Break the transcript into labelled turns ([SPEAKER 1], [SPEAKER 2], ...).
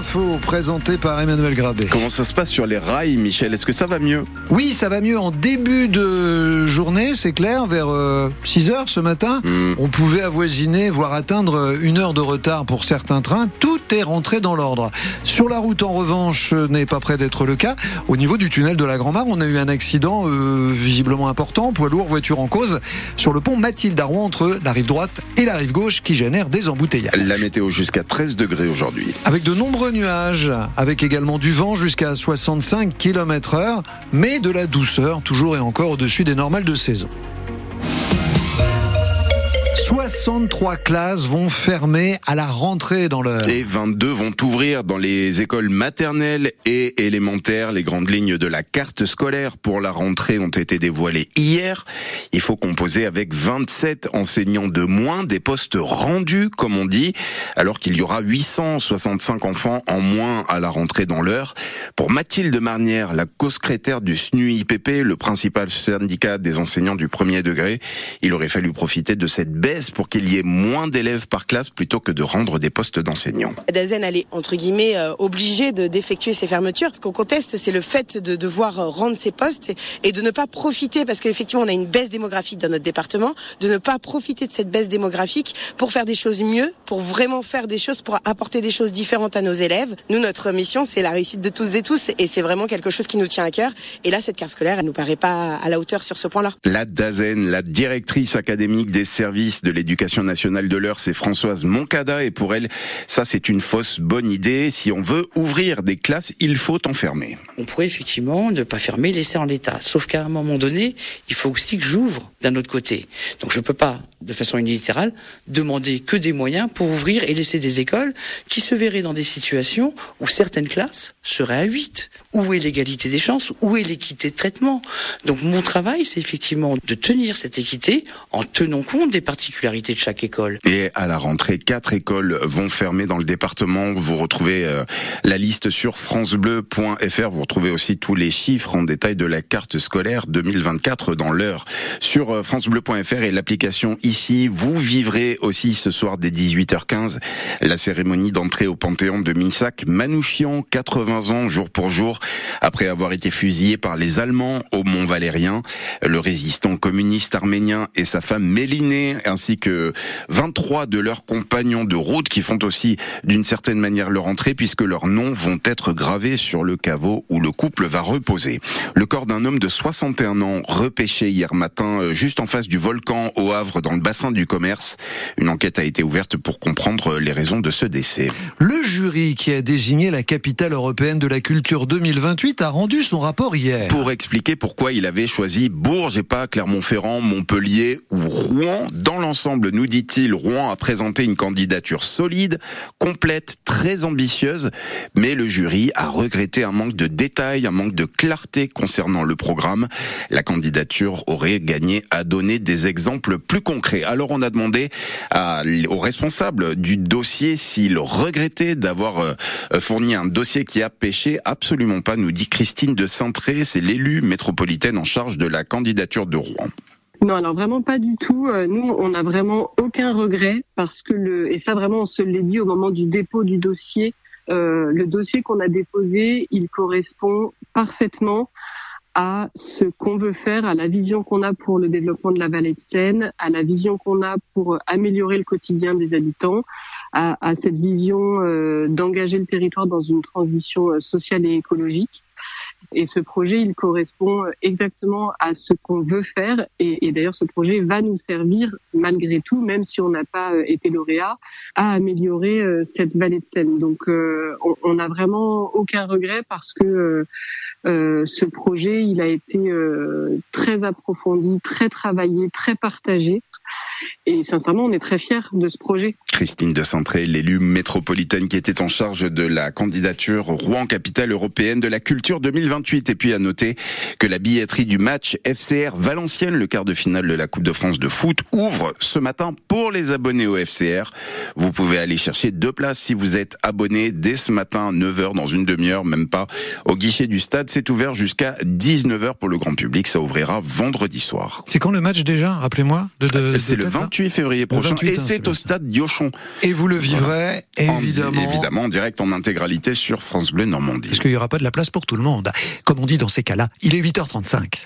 [SPEAKER 1] info présentée par Emmanuel Grabé.
[SPEAKER 2] Comment ça se passe sur les rails, Michel? Est-ce que ça va mieux?
[SPEAKER 1] Oui, ça va mieux en début de journée, c'est clair, vers 6 euh, heures ce matin. Hmm. On pouvait avoisiner, voire atteindre une heure de retard pour certains trains. Tout est rentré dans l'ordre. Sur la route, en revanche, ce n'est pas près d'être le cas. Au niveau du tunnel de la Grand-Mare, on a eu un accident euh, visiblement important, poids lourd, voiture en cause, sur le pont Mathilde à entre la rive droite et la rive gauche qui génère des embouteillages.
[SPEAKER 2] La météo jusqu'à 13 degrés aujourd'hui.
[SPEAKER 1] Avec de nombreux nuages, avec également du vent jusqu'à 65 km heure, mais de la douceur, toujours et encore au-dessus des normales de saison. 63 classes vont fermer à la rentrée dans l'heure.
[SPEAKER 2] Et 22 vont ouvrir dans les écoles maternelles et élémentaires. Les grandes lignes de la carte scolaire pour la rentrée ont été dévoilées hier. Il faut composer avec 27 enseignants de moins, des postes rendus, comme on dit, alors qu'il y aura 865 enfants en moins à la rentrée dans l'heure. Pour Mathilde Marnière, la co-secrétaire du SNUIPP, le principal syndicat des enseignants du premier degré, il aurait fallu profiter de cette baisse qu'il y ait moins d'élèves par classe plutôt que de rendre des postes d'enseignants.
[SPEAKER 3] Dazen, elle est entre guillemets euh, obligée d'effectuer ces fermetures. Ce qu'on conteste, c'est le fait de devoir euh, rendre ces postes et de ne pas profiter, parce qu'effectivement, on a une baisse démographique dans notre département, de ne pas profiter de cette baisse démographique pour faire des choses mieux, pour vraiment faire des choses, pour apporter des choses différentes à nos élèves. Nous, notre mission, c'est la réussite de tous et tous, et c'est vraiment quelque chose qui nous tient à cœur. Et là, cette carte scolaire, elle nous paraît pas à la hauteur sur ce point-là.
[SPEAKER 2] La Dazen, la directrice académique des services de de l'éducation nationale de l'heure, c'est Françoise Moncada, et pour elle, ça c'est une fausse bonne idée. Si on veut ouvrir des classes, il faut enfermer.
[SPEAKER 4] On pourrait effectivement ne pas fermer, laisser en l'état. Sauf qu'à un moment donné, il faut aussi que j'ouvre d'un autre côté. Donc je peux pas, de façon unilatérale, demander que des moyens pour ouvrir et laisser des écoles qui se verraient dans des situations où certaines classes seraient à 8. Où est l'égalité des chances? Où est l'équité de traitement? Donc mon travail, c'est effectivement de tenir cette équité en tenant compte des particularités
[SPEAKER 2] Et à la rentrée, quatre écoles vont fermer dans le département. Vous retrouvez euh, la liste sur francebleu.fr. Vous retrouvez aussi tous les chiffres en détail de la carte scolaire 2024 dans l'heure. Sur euh, francebleu.fr et l'application ici, vous vivrez aussi ce soir dès 18h15 la cérémonie d'entrée au Panthéon de Minsac. Manouchian, 80 ans jour pour jour, après avoir été fusillé par les Allemands au Mont Valérien. Le résistant communiste arménien et sa femme Mélinée, ainsi que 23 de leurs compagnons de route qui font aussi d'une certaine manière leur entrée puisque leurs noms vont être gravés sur le caveau où le couple va reposer. Le corps d'un homme de 61 ans repêché hier matin euh, juste en face du volcan au Havre dans le bassin du commerce. Une enquête a été ouverte pour comprendre les raisons de ce décès.
[SPEAKER 1] Le jury qui a désigné la capitale européenne de la culture 2028 a rendu son rapport hier.
[SPEAKER 2] Pour expliquer pourquoi il avait choisi Bourges et pas Clermont-Ferrand, Montpellier ou Rouen dans l'ensemble nous dit-il, Rouen a présenté une candidature solide, complète, très ambitieuse, mais le jury a regretté un manque de détails, un manque de clarté concernant le programme. La candidature aurait gagné à donner des exemples plus concrets. Alors on a demandé aux responsables du dossier s'ils regrettaient d'avoir euh, fourni un dossier qui a pêché. Absolument pas, nous dit Christine de Cintré, c'est l'élu métropolitaine en charge de la candidature de Rouen.
[SPEAKER 5] Non, alors vraiment pas du tout. Euh, nous, on n'a vraiment aucun regret parce que le et ça vraiment on se l'est dit au moment du dépôt du dossier. Euh, le dossier qu'on a déposé, il correspond parfaitement à ce qu'on veut faire, à la vision qu'on a pour le développement de la vallée de Seine, à la vision qu'on a pour améliorer le quotidien des habitants, à, cette vision euh, d'engager le territoire dans une transition euh, sociale et écologique. Et ce projet, il correspond exactement à ce qu'on veut faire. Et, d'ailleurs, ce projet va nous servir, malgré tout, même si on n'a pas euh, été lauréat, à améliorer euh, cette vallée de Seine. Donc, euh, on n'a vraiment aucun regret parce que euh, ce projet, il a été très approfondi, très travaillé, très partagé. Et sincèrement, on est très fiers de ce projet.
[SPEAKER 2] Christine de Centré, l'élue métropolitaine qui était en charge de la candidature Rouen capitale européenne de la culture 2028. Et puis à noter que la billetterie du match FCR Valenciennes, le quart de finale de la Coupe de France de foot, ouvre ce matin pour les abonnés au FCR. Vous pouvez aller chercher deux places si vous êtes abonné dès ce matin, 9h dans une demi-heure, même pas au guichet du stade. C'est ouvert jusqu'à 19h pour le grand public. Ça ouvrira vendredi soir.
[SPEAKER 1] C'est quand le match déjà Rappelez-moi.
[SPEAKER 2] De, c'est le 28 février prochain.
[SPEAKER 1] 28,
[SPEAKER 2] et
[SPEAKER 1] hein,
[SPEAKER 2] c'est au stade Diochon.
[SPEAKER 1] Et vous le vivrez,
[SPEAKER 2] En-
[SPEAKER 1] évidemment.
[SPEAKER 2] évidemment, en direct en intégralité sur France Bleu Normandie.
[SPEAKER 1] Parce qu'il n'y aura pas de la place pour tout le monde. Comme on dit dans ces cas-là, il est 8h35.